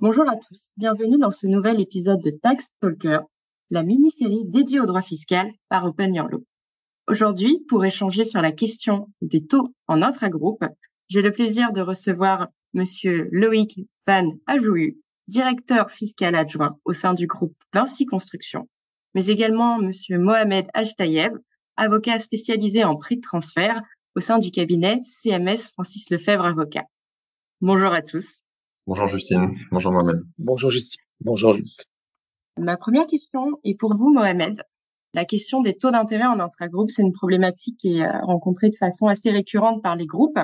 Bonjour à tous, bienvenue dans ce nouvel épisode de Tax Talker, la mini-série dédiée au droit fiscal par Open Your Law. Aujourd'hui, pour échanger sur la question des taux en intragroupe, j'ai le plaisir de recevoir Monsieur Loïc Van Ajouhu, directeur fiscal adjoint au sein du groupe Vinci Construction, mais également Monsieur Mohamed Ajtayev, avocat spécialisé en prix de transfert au sein du cabinet CMS Francis Lefebvre Avocat. Bonjour à tous. Bonjour Justine. Bonjour Mohamed. Bonjour Justine. Bonjour Luc. Ma première question est pour vous, Mohamed. La question des taux d'intérêt en intragroupe, c'est une problématique qui est euh, rencontrée de façon assez récurrente par les groupes,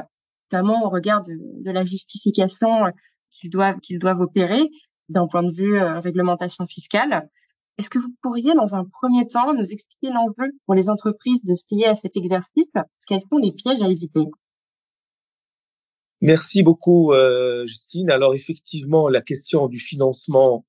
notamment au regard de, la justification euh, qu'ils doivent, qu'ils doivent opérer d'un point de vue euh, réglementation fiscale. Est-ce que vous pourriez, dans un premier temps, nous expliquer l'enjeu pour les entreprises de se plier à cet exercice? Quels sont les pièges à éviter? Merci beaucoup, euh, Justine. Alors effectivement, la question du financement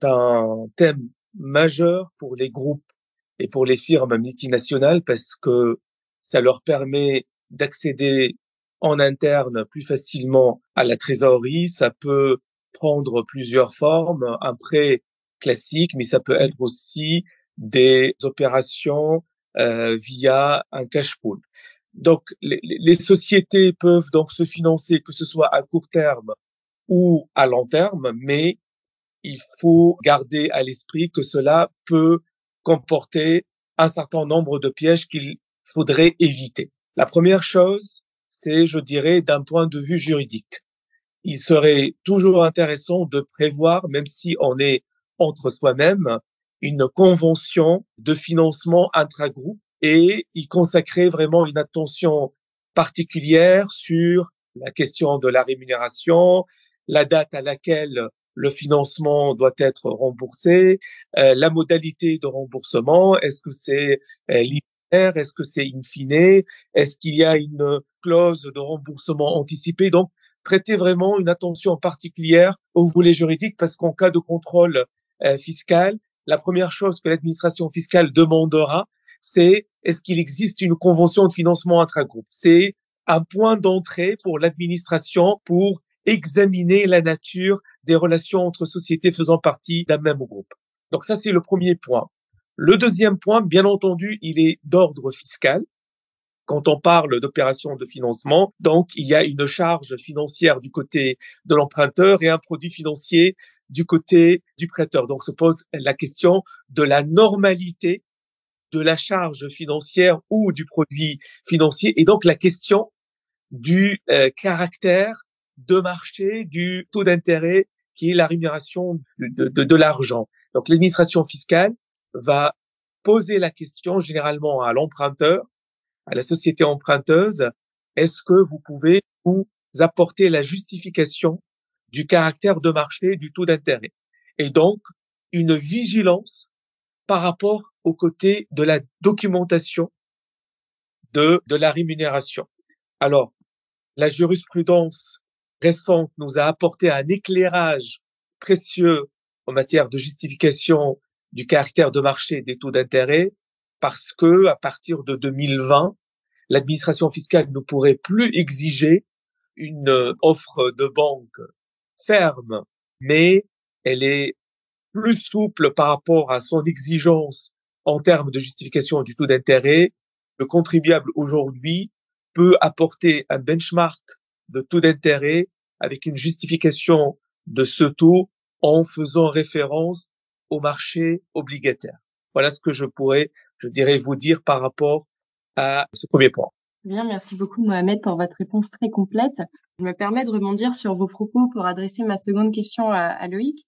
est un thème majeur pour les groupes et pour les firmes multinationales parce que ça leur permet d'accéder en interne plus facilement à la trésorerie. Ça peut prendre plusieurs formes, un prêt classique, mais ça peut être aussi des opérations euh, via un cash pool. Donc, les, sociétés peuvent donc se financer, que ce soit à court terme ou à long terme, mais il faut garder à l'esprit que cela peut comporter un certain nombre de pièges qu'il faudrait éviter. La première chose, c'est, je dirais, d'un point de vue juridique. Il serait toujours intéressant de prévoir, même si on est entre soi-même, une convention de financement intragroupe et y consacrer vraiment une attention particulière sur la question de la rémunération, la date à laquelle le financement doit être remboursé, euh, la modalité de remboursement, est-ce que c'est euh, linéaire, est-ce que c'est in fine, est-ce qu'il y a une clause de remboursement anticipé? Donc, prêtez vraiment une attention particulière au volet juridique parce qu'en cas de contrôle euh, fiscal, la première chose que l'administration fiscale demandera, c'est est-ce qu'il existe une convention de financement intragroupe? C'est un point d'entrée pour l'administration pour examiner la nature des relations entre sociétés faisant partie d'un même groupe. Donc ça, c'est le premier point. Le deuxième point, bien entendu, il est d'ordre fiscal. Quand on parle d'opérations de financement, donc il y a une charge financière du côté de l'emprunteur et un produit financier du côté du prêteur. Donc se pose la question de la normalité de la charge financière ou du produit financier et donc la question du euh, caractère de marché du taux d'intérêt qui est la rémunération de, de, de l'argent. Donc l'administration fiscale va poser la question généralement à l'emprunteur, à la société emprunteuse, est-ce que vous pouvez vous apporter la justification du caractère de marché du taux d'intérêt? Et donc une vigilance par rapport aux côtés de la documentation de, de la rémunération. Alors, la jurisprudence récente nous a apporté un éclairage précieux en matière de justification du caractère de marché des taux d'intérêt parce que à partir de 2020, l'administration fiscale ne pourrait plus exiger une offre de banque ferme, mais elle est plus souple par rapport à son exigence en termes de justification du taux d'intérêt, le contribuable aujourd'hui peut apporter un benchmark de taux d'intérêt avec une justification de ce taux en faisant référence au marché obligataire. Voilà ce que je pourrais, je dirais, vous dire par rapport à ce premier point. Bien, merci beaucoup Mohamed pour votre réponse très complète. Je me permets de rebondir sur vos propos pour adresser ma seconde question à, à Loïc.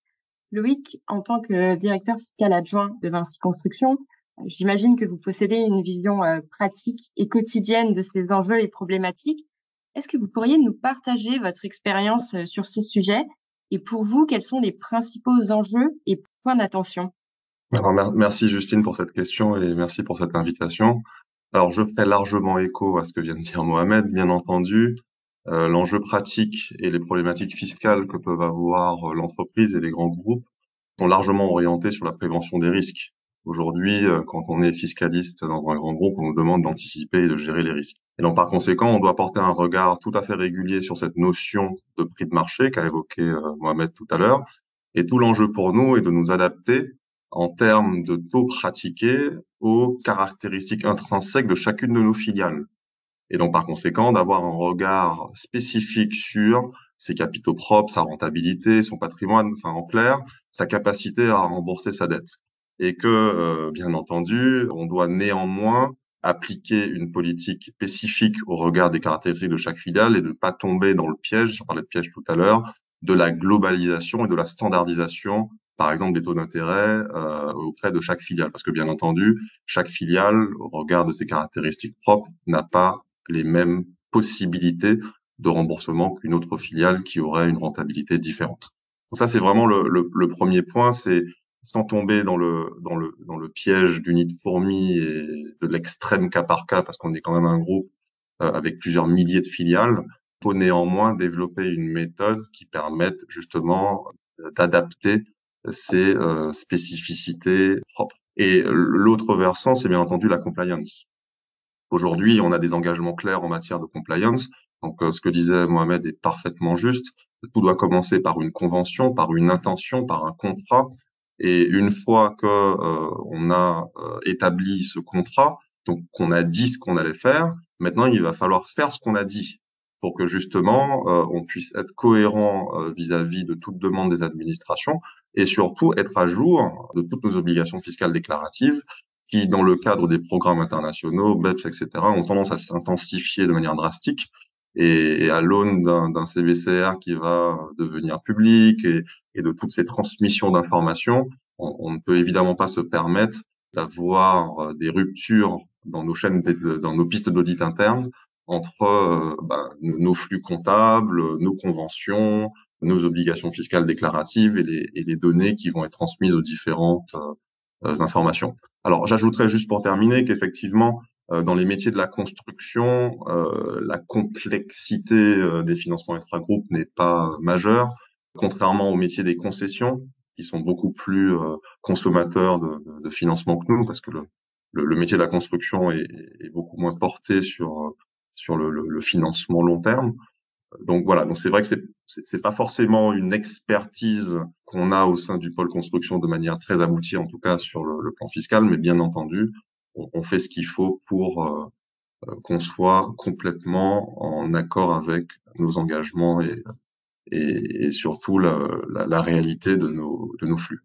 Loïc, en tant que directeur fiscal adjoint de Vinci Construction, j'imagine que vous possédez une vision euh, pratique et quotidienne de ces enjeux et problématiques. Est-ce que vous pourriez nous partager votre expérience euh, sur ce sujet? Et pour vous, quels sont les principaux enjeux et points d'attention? Alors, merci Justine pour cette question et merci pour cette invitation. Alors, je ferai largement écho à ce que vient de dire Mohamed, bien entendu. Euh, l'enjeu pratique et les problématiques fiscales que peuvent avoir euh, l'entreprise et les grands groupes sont largement orientés sur la prévention des risques. Aujourd'hui, euh, quand on est fiscaliste dans un grand groupe, on nous demande d'anticiper et de gérer les risques. Et donc, par conséquent, on doit porter un regard tout à fait régulier sur cette notion de prix de marché qu'a évoqué Mohamed tout à l'heure. Et tout l'enjeu pour nous est de nous adapter en termes de taux pratiqués aux caractéristiques intrinsèques de chacune de nos filiales. Et donc, par conséquent, d'avoir un regard spécifique sur ses capitaux propres, sa rentabilité, son patrimoine, enfin, en clair, sa capacité à rembourser sa dette. Et que, euh, bien entendu, on doit néanmoins appliquer une politique spécifique au regard des caractéristiques de chaque filiale et de ne pas tomber dans le piège, on parlait de piège tout à l'heure, de la globalisation et de la standardisation par exemple des taux d'intérêt euh, auprès de chaque filiale. Parce que bien entendu, chaque filiale, au regard de ses caractéristiques propres, n'a pas les mêmes possibilités de remboursement qu'une autre filiale qui aurait une rentabilité différente. Donc ça, c'est vraiment le, le, le, premier point, c'est sans tomber dans le dans le dans le piège du nid de fourmis et de l'extrême cas par cas, parce qu'on est quand même un groupe euh, avec plusieurs milliers de filiales, faut néanmoins développer une méthode qui permette justement d'adapter ces euh, spécificités propres. Et l'autre versant, c'est bien entendu la compliance. Aujourd'hui, on a des engagements clairs en matière de compliance. Donc, euh, ce que disait Mohamed est parfaitement juste. Tout doit commencer par une convention, par une intention, par un contrat. Et une fois que euh, on a établi ce contrat, donc qu'on a dit ce qu'on allait faire, maintenant il va falloir faire ce qu'on a dit pour que justement euh, on puisse être cohérent euh, vis-à-vis de toute demande des administrations et surtout être à jour de toutes nos obligations fiscales déclaratives qui, dans le cadre des programmes internationaux, BEPS, etc., ont tendance à s'intensifier de manière drastique. Et, à l'aune d'un CVCR qui va devenir public et, et de toutes ces transmissions d'informations, on, ne peut évidemment pas se permettre d'avoir euh, des ruptures dans nos chaînes, dans nos pistes d'audit interne entre euh, ben, nos flux comptables, nos conventions, nos obligations fiscales déclaratives et les, et les données qui vont être transmises aux différentes euh, informations. Alors j'ajouterais juste pour terminer qu'effectivement, euh, dans les métiers de la construction, la complexité des financements intra-groupes n'est pas majeure, contrairement aux métiers des concessions, qui sont beaucoup plus consommateurs de, de, financement que nous, parce que le, le, métier de la construction est, est, beaucoup moins porté sur sur le, le, financement long terme. Donc voilà, donc c'est vrai que c'est c'est pas forcément une expertise qu'on a au sein du pôle construction de manière très aboutie, en tout cas sur le, plan fiscal, mais bien entendu, on, fait ce qu'il faut pour euh, euh, qu'on soit complètement en accord avec nos engagements et, et, et surtout la, la, réalité de nos, de nos flux.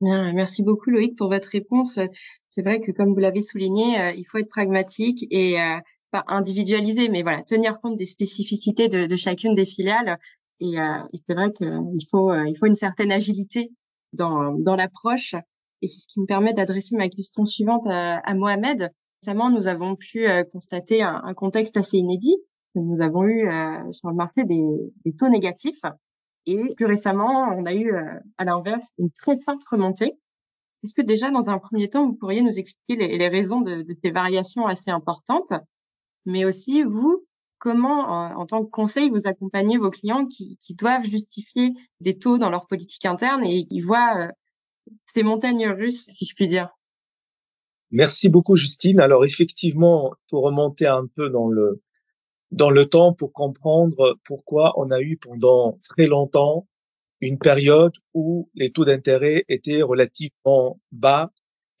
Bien, merci beaucoup Loïc pour votre réponse. C'est vrai que comme vous l'avez souligné, euh, il faut être pragmatique et pas individualiser, mais voilà, tenir compte des spécificités de, de chacune des filiales. Et, euh, c'est vrai qu'il faut, euh, il faut une certaine agilité dans, dans l'approche. Et c'est ce qui me permet d'adresser ma question suivante à, à Mohamed. Récemment, nous avons pu euh, constater un, contexte assez inédit. Nous avons eu euh, sur le marché des, des, taux négatifs. Et plus récemment, on a eu à l'inverse une très forte remontée. Est-ce que déjà, dans un premier temps, vous pourriez nous expliquer les, les raisons de, de, ces variations assez importantes? Mais aussi vous, comment, en, tant que conseil, vous accompagnez vos clients qui, qui, doivent justifier des taux dans leur politique interne et qui voient euh, ces montagnes russes, si je puis dire. Merci beaucoup, Justine. Alors, effectivement, pour remonter un peu dans le, dans le temps pour comprendre pourquoi on a eu pendant très longtemps une période où les taux d'intérêt étaient relativement bas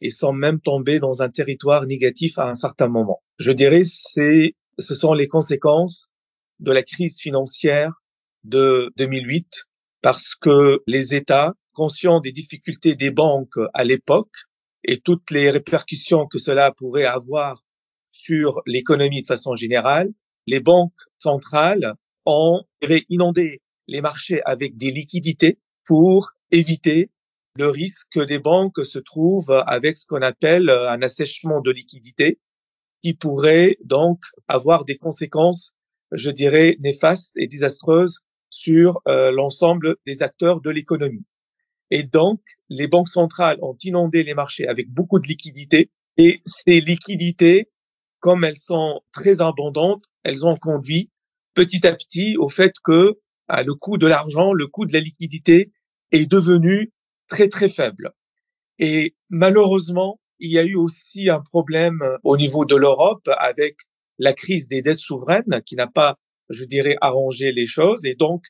et sans même tomber dans un territoire négatif à un certain moment. Je dirais c'est ce sont les conséquences de la crise financière de 2008 parce que les États, conscients des difficultés des banques à l'époque et toutes les répercussions que cela pourrait avoir sur l'économie de façon générale, les banques centrales ont inondé les marchés avec des liquidités pour éviter le risque que des banques se trouvent avec ce qu'on appelle euh, un assèchement de liquidité qui pourrait donc avoir des conséquences, je dirais, néfastes et désastreuses sur euh, l'ensemble des acteurs de l'économie. Et donc, les banques centrales ont inondé les marchés avec beaucoup de liquidités et ces liquidités, comme elles sont très abondantes, elles ont conduit petit à petit au fait que le coût de l'argent, le coût de la liquidité est devenu très très faible. Et malheureusement, il y a eu aussi un problème au niveau de l'Europe avec la crise des dettes souveraines qui n'a pas, je dirais, arrangé les choses. Et donc,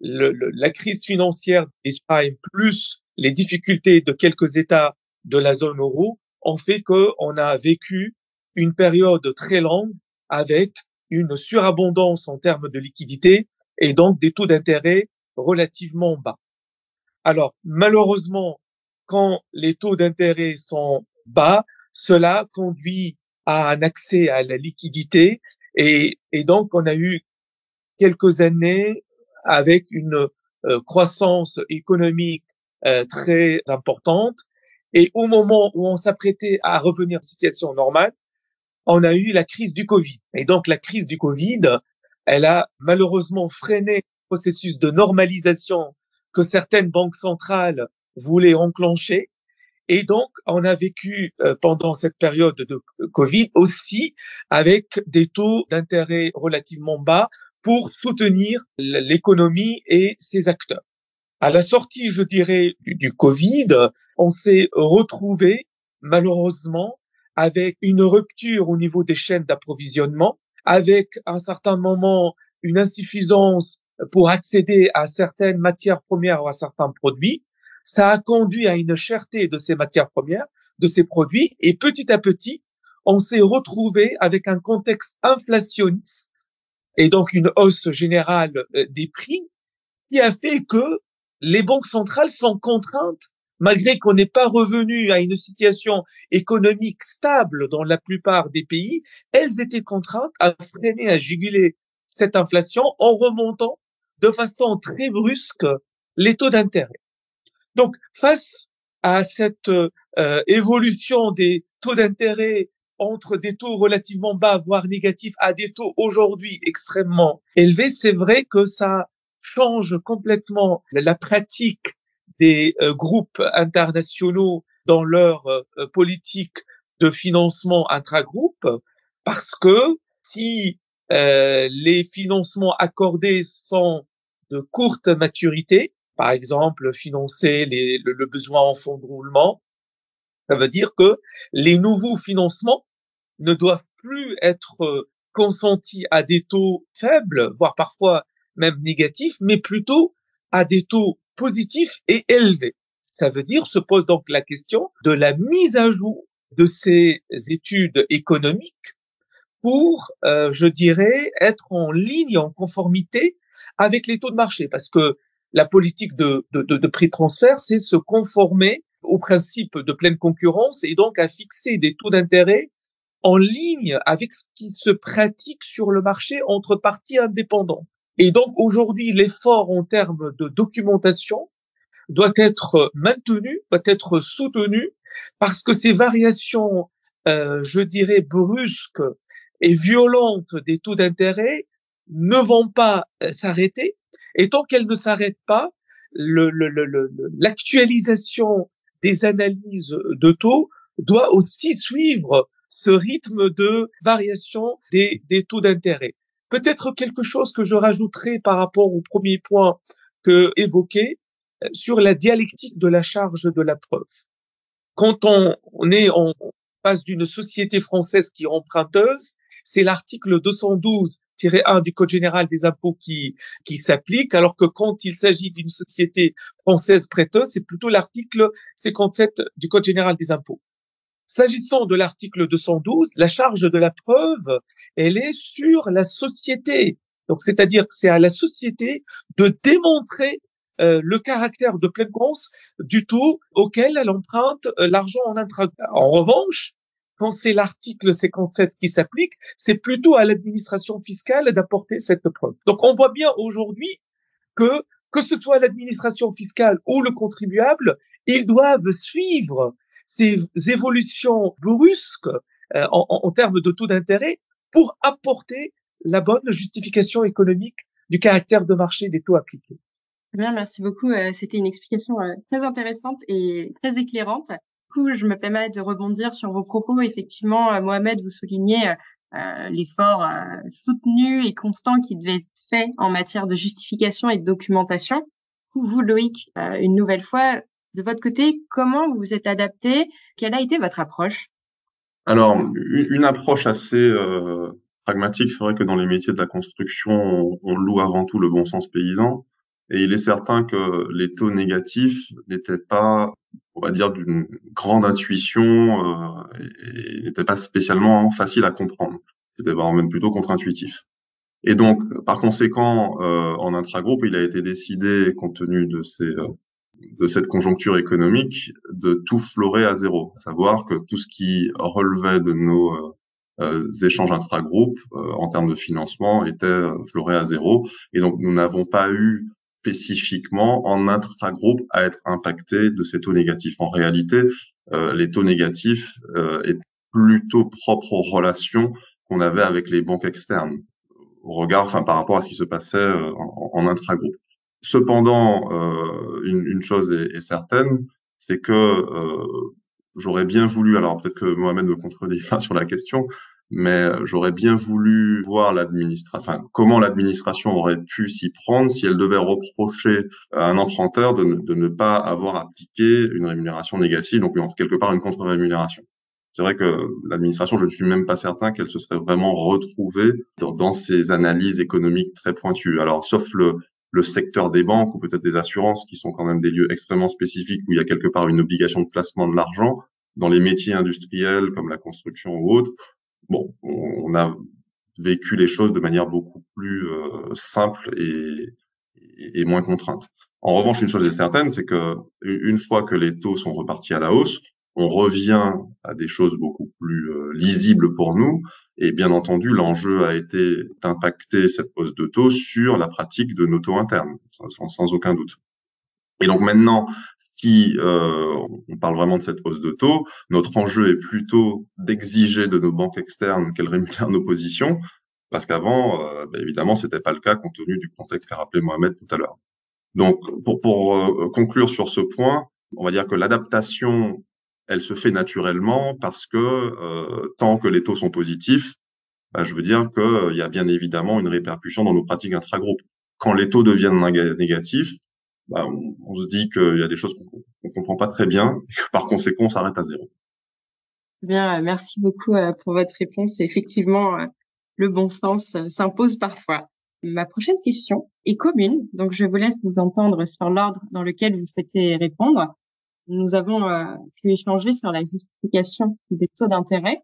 le, la crise financière d'Espagne plus les difficultés de quelques États de la zone euro ont fait qu'on a vécu une période très longue avec une surabondance en termes de liquidité et donc des taux d'intérêt relativement bas. Alors, malheureusement, quand les taux d'intérêt sont bas, cela conduit à un accès à la liquidité et, donc on a eu quelques années avec une euh, croissance économique euh, très importante. Et au moment où on s'apprêtait à revenir en situation normale, on a eu la crise du Covid. Et donc la crise du Covid, elle a malheureusement freiné le processus de normalisation que certaines banques centrales voulaient enclencher. Et donc, on a vécu euh, pendant cette période de Covid aussi avec des taux d'intérêt relativement bas pour soutenir l'économie et ses acteurs. À la sortie, je dirais, du, Covid, on s'est retrouvé malheureusement avec une rupture au niveau des chaînes d'approvisionnement, avec à un certain moment une insuffisance pour accéder à certaines matières premières ou à certains produits. Ça a conduit à une cherté de ces matières premières, de ces produits, et petit à petit, on s'est retrouvé avec un contexte inflationniste et donc une hausse générale euh, des prix qui a fait que les banques centrales sont contraintes, malgré qu'on n'est pas revenu à une situation économique stable dans la plupart des pays, elles étaient contraintes à freiner, à juguler cette inflation en remontant de façon très brusque les taux d'intérêt. Donc, face à cette euh, évolution des taux d'intérêt entre des taux relativement bas, voire négatifs, à des taux aujourd'hui extrêmement élevés, c'est vrai que ça change complètement la pratique des euh, groupes internationaux dans leur euh, politique de financement intragroupe, parce que si euh, les financements accordés sont de courte maturité, par exemple financer les, le, le besoin en fonds de roulement, ça veut dire que les nouveaux financements ne doivent plus être euh, consentis à des taux faibles, voire parfois même négatifs, mais plutôt à des taux positifs et élevés. Ça veut dire, se pose donc la question de la mise à jour de ces études économiques pour, euh, je dirais, être en ligne, en conformité avec les taux de marché, parce que la politique de, de, de, de prix transfert, c'est se conformer au principe de pleine concurrence et donc à fixer des taux d'intérêt en ligne avec ce qui se pratique sur le marché entre parties indépendantes. Et donc aujourd'hui, l'effort en termes de documentation doit être maintenu, doit être soutenu, parce que ces variations, euh, je dirais, brusques et violentes des taux d'intérêt ne vont pas euh, s'arrêter. Et tant qu'elles ne s'arrêtent pas, l'actualisation le, des analyses de taux doit aussi suivre ce rythme de variation des, des taux d'intérêt. Peut-être quelque chose que je rajouterai par rapport au premier point que évoqué euh, sur la dialectique de la charge de la preuve. Quand on, est en face d'une société française qui est emprunteuse, c'est l'article 212-1 du Code général des impôts qui, qui s'applique, alors que quand il s'agit d'une société française prêteuse, c'est plutôt l'article 57 du Code général des impôts. S'agissant de l'article 212, la charge de la preuve, elle est sur la société. Donc, c'est-à-dire que c'est à la société de démontrer euh, le caractère de pleine du taux auquel elle emprunte euh, l'argent en intra. En revanche, quand c'est l'article 57 qui s'applique, c'est plutôt à l'administration fiscale d'apporter cette preuve. Donc, on voit bien aujourd'hui que que ce soit l'administration fiscale ou le contribuable, ils doivent suivre ces évolutions brusques euh, en, en, termes de taux d'intérêt pour apporter la bonne justification économique du caractère de marché des taux appliqués. Bien, merci beaucoup. Euh, c'était une explication euh, très intéressante et très éclairante. Coup, je me permets de rebondir sur vos propos. Effectivement, Mohamed, vous soulignez euh, l'effort soutenu et constant qui devait être fait en matière de justification et de documentation. Vous, Loïc, une nouvelle fois, De votre côté, comment vous vous êtes adapté? Quelle a été votre approche? Alors, une, approche assez euh, pragmatique. C'est vrai que dans les métiers de la construction, on, on, loue avant tout le bon sens paysan. Et il est certain que les taux négatifs n'étaient pas, on va dire, d'une grande intuition euh, et n'étaient pas spécialement faciles à comprendre. C'était même plutôt contre-intuitif. Et donc, par conséquent, euh, en intragroupe, il a été décidé, compte tenu de ces euh, de cette conjoncture économique, de tout florer à zéro, à savoir que tout ce qui relevait de nos euh, euh échanges intragroupes euh, en termes de financement était floré à zéro. Et donc, nous n'avons pas eu spécifiquement en intragroupe à être impacté de ces taux négatifs. En réalité, les taux négatifs est plutôt propre aux relations qu'on avait avec les banques externes au regard, enfin par rapport à ce qui se passait euh, en, en intragroupe. Cependant, euh, une, une, chose est, est certaine, c'est que euh, j'aurais bien voulu, alors peut-être que Mohamed me contredira sur la question, mais j'aurais bien voulu voir l'administration, enfin comment l'administration aurait pu s'y prendre si elle devait reprocher à un emprunteur de ne, de ne pas avoir appliqué une rémunération négative, donc quelque part une contre-rémunération c'est vrai que l'administration, je ne suis même pas certain qu'elle se serait vraiment retrouvée dans, ces analyses économiques très pointues. Alors, sauf le, le secteur des banques ou peut-être des assurances, qui sont quand même des lieux extrêmement spécifiques où il y a quelque part une obligation de placement de l'argent, dans les métiers industriels comme la construction ou autres, bon, on a vécu les choses de manière beaucoup plus euh, simple et, moins contrainte. En revanche, une chose est certaine, c'est que une fois que les taux sont repartis à la hausse, on revient à des choses beaucoup plus euh, lisibles pour nous. Et bien entendu, l'enjeu a été d'impacter cette hausse de taux sur la pratique de nos taux internes, sans, aucun doute. Et donc maintenant, si euh, on parle vraiment de cette hausse de taux, notre enjeu est plutôt d'exiger de nos banques externes qu'elles rémunèrent nos positions, parce qu'avant, euh, ben évidemment, c'était pas le cas compte tenu du contexte qu'a rappelé Mohamed tout à l'heure. Donc, pour, pour euh, conclure sur ce point, on va dire que l'adaptation elle se fait naturellement parce que euh, tant que les taux sont positifs, bah, je veux dire qu'il euh, y a bien évidemment une répercussion dans nos pratiques intragroupes. Quand les taux deviennent négatifs, bah, on, se dit qu'il y a des choses qu'on ne comprend pas très bien et que par conséquent, on s'arrête à zéro. Bien, euh, merci beaucoup pour votre réponse. Effectivement, le bon sens s'impose parfois. Ma prochaine question est commune, donc je vous laisse vous entendre sur l'ordre dans lequel vous souhaitez répondre. Nous avons euh, pu échanger sur la justification des taux d'intérêt,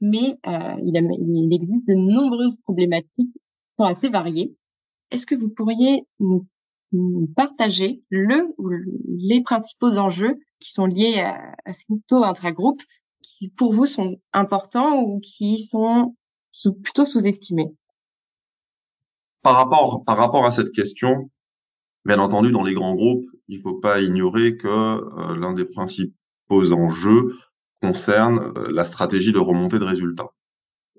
mais euh, il, il, existe de nombreuses problématiques qui sont assez variées. Est-ce que vous pourriez nous, partager le ou les principaux enjeux qui sont liés à, à ces taux intragroupes qui pour vous sont importants ou qui sont plutôt sous-estimés? Par rapport, par rapport à cette question, Bien entendu, dans les grands groupes, il ne faut pas ignorer que euh, l'un des principaux enjeux concerne euh, la stratégie de remontée de résultats.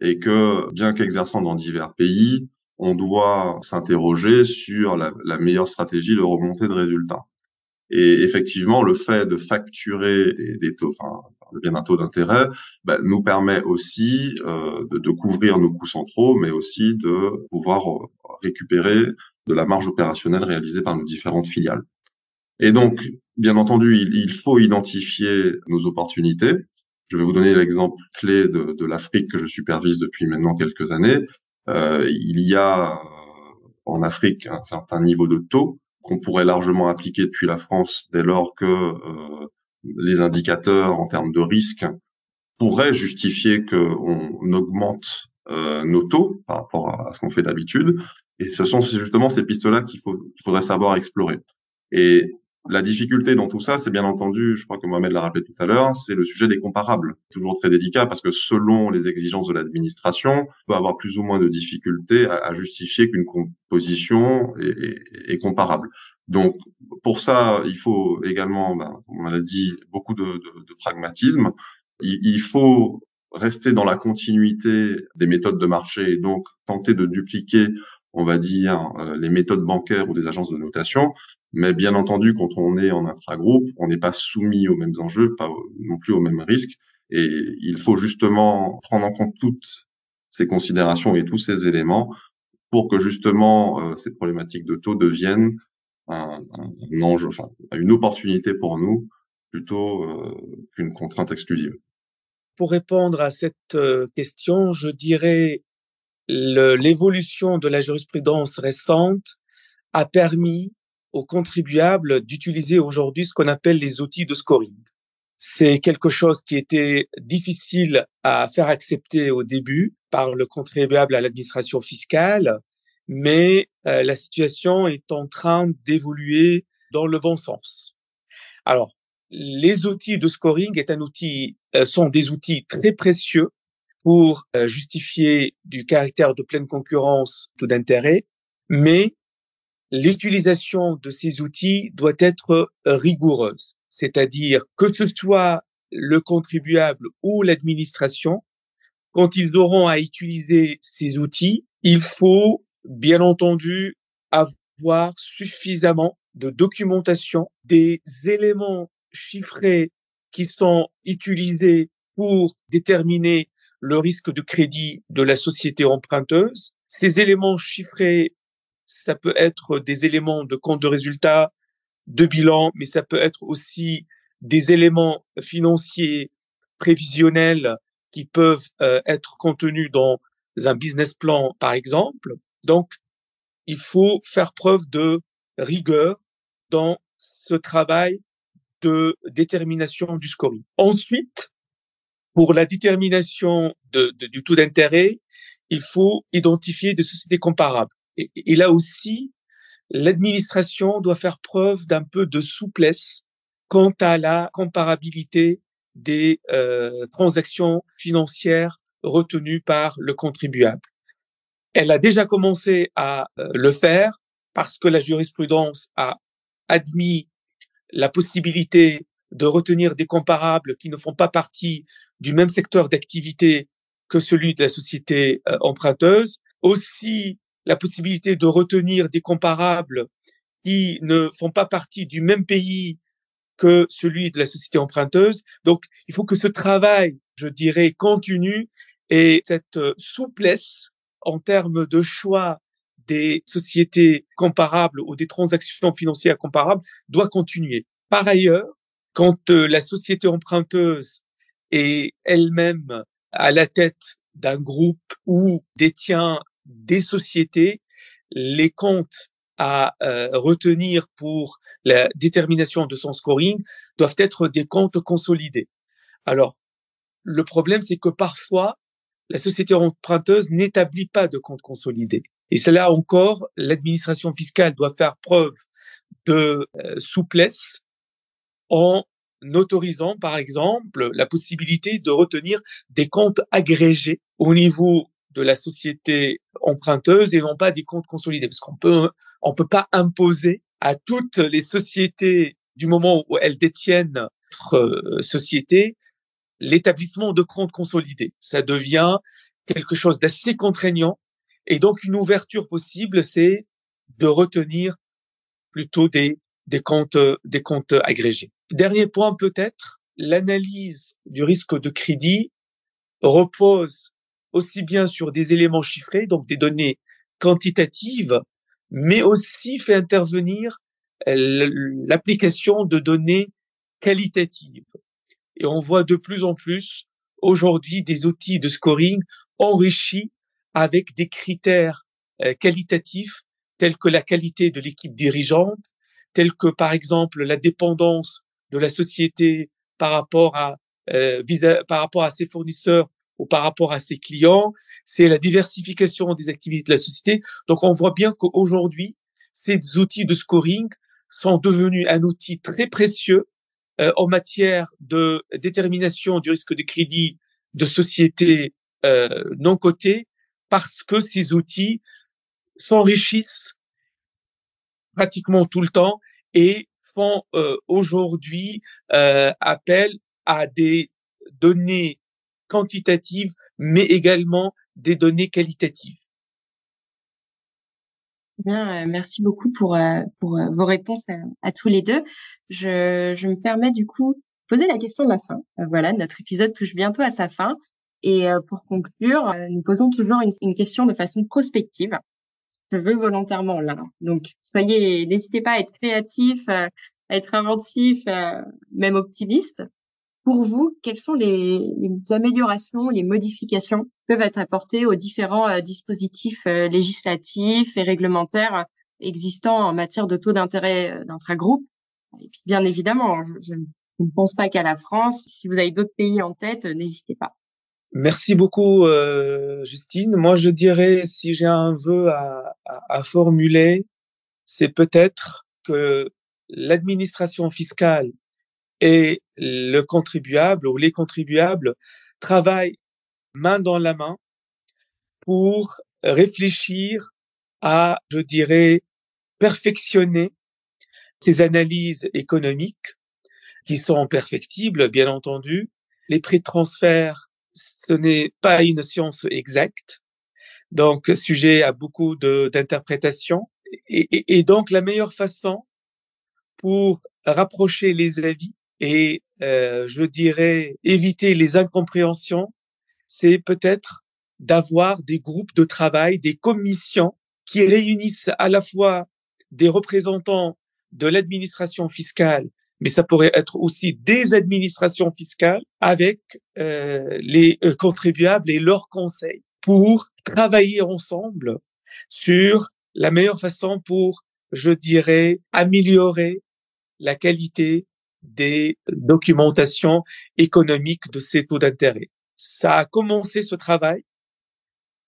Et que, bien qu'exerçant dans divers pays, on doit s'interroger sur la, meilleure stratégie de remontée de résultats. Et effectivement, le fait de facturer des, taux, bien un taux d'intérêt, ben, nous permet aussi euh, de, de, couvrir nos coûts centraux, mais aussi de pouvoir récupérer de la marge opérationnelle réalisée par nos différentes filiales. Et donc, bien entendu, il, faut identifier nos opportunités. Je vais vous donner l'exemple clé de, de l'Afrique que je supervise depuis maintenant quelques années. Euh, il y a euh, en Afrique un certain niveau de taux qu'on pourrait largement appliquer depuis la France dès lors que euh, les indicateurs en termes de risque pourraient justifier qu'on augmente nos taux par rapport à, ce qu'on fait d'habitude. Et ce sont justement ces pistes-là qu'il faudrait savoir explorer. Et la difficulté dans tout ça, c'est bien entendu, je crois que Mohamed l'a rappelé tout à l'heure, c'est le sujet des comparables. Toujours très délicat parce que selon les exigences de l'administration, on peut avoir plus ou moins de difficultés à, justifier qu'une composition est, comparable. Donc pour ça, il faut également, ben, on l'a dit, beaucoup de pragmatisme. Il, il, faut rester dans la continuité des méthodes de marché et donc tenter de dupliquer, on va dire, euh, les méthodes bancaires ou des agences de notation. Mais bien entendu, quand on est en intragroupe, on n'est pas soumis aux mêmes enjeux, pas non plus aux mêmes risques. Et il faut justement prendre en compte toutes ces considérations et tous ces éléments pour que justement euh, ces problématiques de taux deviennent un, un, enjeu, enfin une opportunité pour nous plutôt qu'une contrainte exclusive. Pour répondre à cette question, je dirais l'évolution de la jurisprudence récente a permis aux contribuables d'utiliser aujourd'hui ce qu'on appelle les outils de scoring. C'est quelque chose qui était difficile à faire accepter au début par le contribuable à l'administration fiscale, mais euh, la situation est en train d'évoluer dans le bon sens. Alors, les outils de scoring est un outil, euh, sont des outils très précieux pour euh, justifier du caractère de pleine concurrence taux d'intérêt, mais l'utilisation de ces outils doit être rigoureuse, c'est-à-dire que ce soit le contribuable ou l'administration, quand ils auront à utiliser ces outils, il faut bien entendu avoir suffisamment de documentation, des éléments chiffrés qui sont utilisés pour déterminer le risque de crédit de la société emprunteuse. Ces éléments chiffrés ça peut être des éléments de compte de résultat, de bilan, mais ça peut être aussi des éléments financiers prévisionnels qui peuvent euh, être contenus dans un business plan, par exemple. Donc, il faut faire preuve de rigueur dans ce travail de détermination du scoring. Ensuite, pour la détermination du taux d'intérêt, il faut identifier des sociétés comparables. Et, là aussi, l'administration doit faire preuve d'un peu de souplesse quant à la comparabilité des euh, transactions financières retenues par le contribuable. Elle a déjà commencé à euh, le faire parce que la jurisprudence a admis la possibilité de retenir des comparables qui ne font pas partie du même secteur d'activité que celui de la société euh, emprunteuse. Aussi, la possibilité de retenir des comparables qui ne font pas partie du même pays que celui de la société emprunteuse. Donc, il faut que ce travail, je dirais, continue et cette souplesse en termes de choix des sociétés comparables ou des transactions financières comparables doit continuer. Par ailleurs, quand la société emprunteuse est elle-même à la tête d'un groupe ou détient des sociétés, les comptes à euh, retenir pour la détermination de son scoring doivent être des comptes consolidés. Alors, le problème, c'est que parfois, la société emprunteuse n'établit pas de compte consolidé. Et c'est là encore, l'administration fiscale doit faire preuve de euh, souplesse en autorisant, par exemple, la possibilité de retenir des comptes agrégés au niveau de la société emprunteuse et non pas des comptes consolidés, parce qu'on peut on peut pas imposer à toutes les sociétés du moment où elles détiennent notre euh, société l'établissement de comptes consolidés. Ça devient quelque chose d'assez contraignant et donc une ouverture possible, c'est de retenir plutôt des des comptes des comptes agrégés. Dernier point peut-être, l'analyse du risque de crédit repose aussi bien sur des éléments chiffrés, donc des données quantitatives, mais aussi fait intervenir euh, l'application de données qualitatives. Et on voit de plus en plus aujourd'hui des outils de scoring enrichis avec des critères euh, qualitatifs tels que la qualité de l'équipe dirigeante, tels que par exemple la dépendance de la société par rapport à euh, par rapport à ses fournisseurs ou par rapport à ses clients, c'est la diversification des activités de la société. Donc on voit bien qu'aujourd'hui, ces outils de scoring sont devenus un outil très précieux euh, en matière de détermination du risque de crédit de sociétés euh, non cotées, parce que ces outils s'enrichissent pratiquement tout le temps et font euh, aujourd'hui appel à des données quantitatives, mais également des données qualitatives. Bien, euh, merci beaucoup pour euh, pour euh, vos réponses à, tous les deux. Je, je me permets du coup de poser la question de la fin. voilà, notre épisode touche bientôt à sa fin. Et pour conclure, nous posons toujours une, une question de façon prospective. je veux volontairement là. Donc, soyez, n'hésitez pas à être créatif, à être inventif, même optimiste. Pour vous, quelles sont les, améliorations, les modifications peuvent être apportées aux différents dispositifs législatifs et réglementaires existants en matière de taux d'intérêt d'intragroupe Et puis, bien évidemment, je, ne pense pas qu'à la France. Si vous avez d'autres pays en tête, n'hésitez pas. Merci beaucoup, euh, Justine. Moi, je dirais, si j'ai un vœu à, à, formuler, c'est peut-être que l'administration fiscale et le contribuable ou les contribuables travaillent main dans la main pour réfléchir à, je dirais, perfectionner ces analyses économiques qui sont perfectibles, bien entendu. Les prix de transfert ce n'est pas une science exacte, donc sujet à beaucoup d'interprétations. Et, et, donc la meilleure façon pour rapprocher les avis et, euh, je dirais, éviter les incompréhensions, c'est peut-être d'avoir des groupes de travail, des commissions qui réunissent à la fois des représentants de l'administration fiscale mais ça pourrait être aussi des administrations fiscales avec euh, les euh, contribuables et leurs conseils pour travailler ensemble sur la meilleure façon pour, je dirais, améliorer la qualité des documentations économiques de ces taux d'intérêt. Ça a commencé ce travail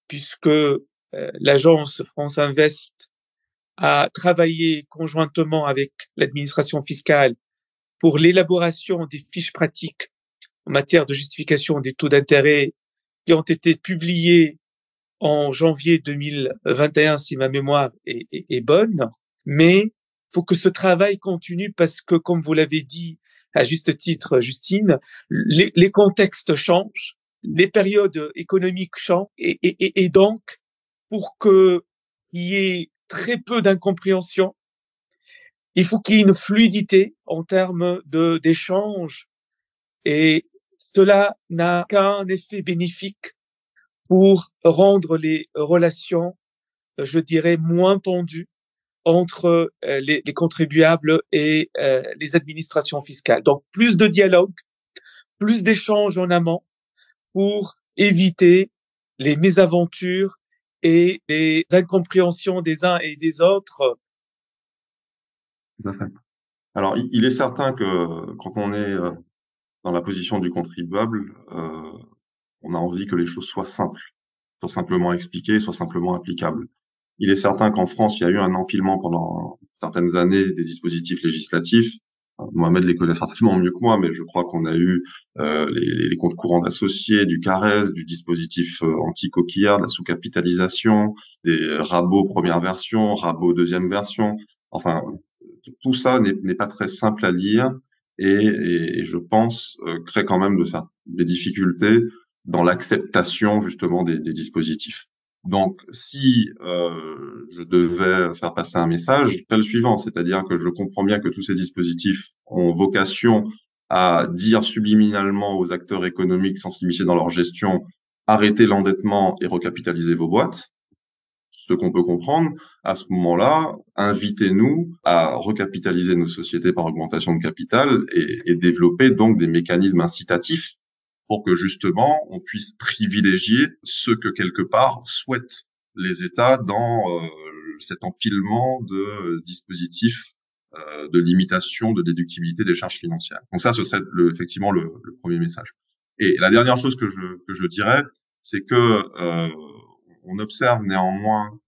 puisque euh, l'agence France Invest a travaillé conjointement avec l'administration fiscale pour l'élaboration des fiches pratiques en matière de justification des taux d'intérêt qui ont été publiées en janvier 2021, si ma mémoire est, est, bonne. Mais faut que ce travail continue parce que, comme vous l'avez dit à juste titre, Justine, les, contextes changent, les périodes économiques changent, et, donc, pour que il y ait très peu d'incompréhension, il faut qu'il y ait une fluidité en termes de d'échange et cela n'a qu'un effet bénéfique pour rendre les relations, je dirais, moins tendues entre euh, les, contribuables et euh, les administrations fiscales. Donc plus de dialogue, plus d'échanges en amont pour éviter les mésaventures et les incompréhensions des uns et des autres alors, il est certain que quand on est euh, dans la position du contribuable, euh, on a envie que les choses soient simples, soient simplement expliquées, soient simplement applicables. Il est certain qu'en France, il y a eu un empilement pendant certaines années des dispositifs législatifs. Euh, Mohamed les connaît certainement mieux que moi, mais je crois qu'on a eu euh, les, les, comptes courants d'associés, du CARES, du dispositif anti-coquillard, de la sous-capitalisation, des rabots première version, rabots deuxième version. Enfin, tout ça n'est pas très simple à lire et, et, je pense euh, crée quand même de ça des difficultés dans l'acceptation justement des, des, dispositifs. Donc, si euh, je devais faire passer un message, le suivant, c'est-à-dire que je comprends bien que tous ces dispositifs ont vocation à dire subliminalement aux acteurs économiques sans s'immiscer dans leur gestion, arrêtez l'endettement et recapitalisez vos boîtes. Ce qu'on peut comprendre, à ce moment-là, invitez-nous à recapitaliser nos sociétés par augmentation de capital et, et, développer donc des mécanismes incitatifs pour que justement on puisse privilégier ce que quelque part souhaitent les États dans euh, cet empilement de dispositifs euh, de limitation de déductibilité des charges financières. Donc ça, ce serait le, effectivement le, le, premier message. Et la dernière chose que je, que je dirais, c'est que euh, on observe néanmoins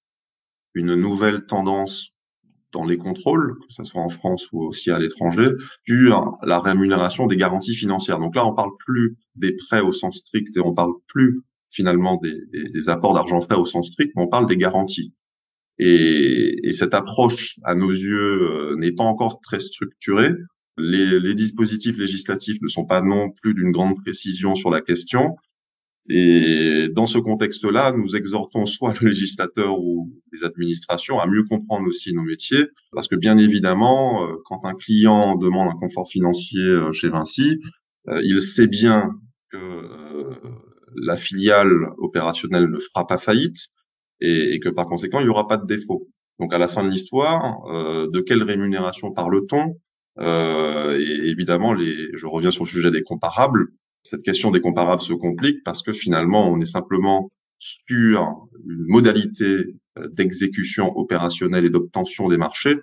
une nouvelle tendance dans les contrôles, que ce soit en France ou aussi à l'étranger, sur la rémunération des garanties financières. Donc là, on parle plus des prêts au sens strict et on parle plus finalement des, apports d'argent frais au sens strict, mais on parle des garanties. Et, cette approche, à nos yeux, euh, n'est pas encore très structurée. les dispositifs législatifs ne sont pas non plus d'une grande précision sur la question. Et dans ce contexte-là, nous exhortons soit le législateur ou les administrations à mieux comprendre aussi nos métiers, parce que bien évidemment, euh, quand un client demande un confort financier euh, chez Vinci, euh, il sait bien que la filiale opérationnelle ne fera pas faillite, et, que par conséquent, il n'y aura pas de défaut. Donc à la fin de l'histoire, de quelle rémunération parle-t-on? Euh, Et évidemment, je reviens sur le sujet des comparables. Cette question des comparables se complique parce que finalement, on est simplement sur une modalité euh, d'exécution opérationnelle et d'obtention des marchés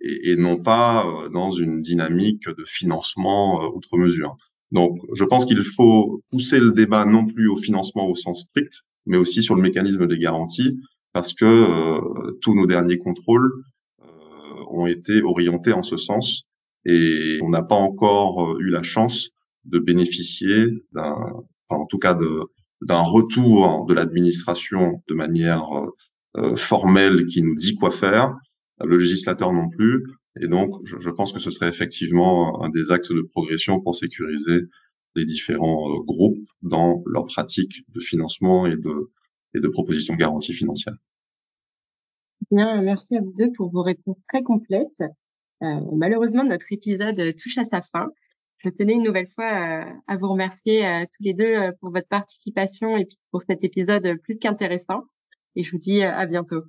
et, non pas euh, dans une dynamique de financement euh, outre mesure. Donc, je pense qu'il faut pousser le débat non plus au financement au sens strict, mais aussi sur le mécanisme des garanties, parce que tous nos derniers contrôles ont été orientés en ce sens, et on n'a pas encore eu la chance de bénéficier d'un, enfin, en tout cas de d'un retour de l'administration de manière formelle qui nous dit quoi faire, le législateur non plus, et donc, je, pense que ce serait effectivement un des axes de progression pour sécuriser les différents euh, groupes dans leur pratique de financement et de, et de propositions garanties financières. Bien, merci à vous deux pour vos réponses très complètes. Euh, malheureusement, notre épisode touche à sa fin. Je tenais une nouvelle fois euh, à vous remercier euh, tous les deux pour votre participation et puis pour cet épisode plus qu'intéressant. Et je vous dis à bientôt.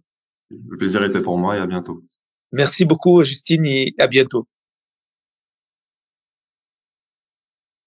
Le plaisir était pour moi et à bientôt. Merci beaucoup, Justine, et à bientôt.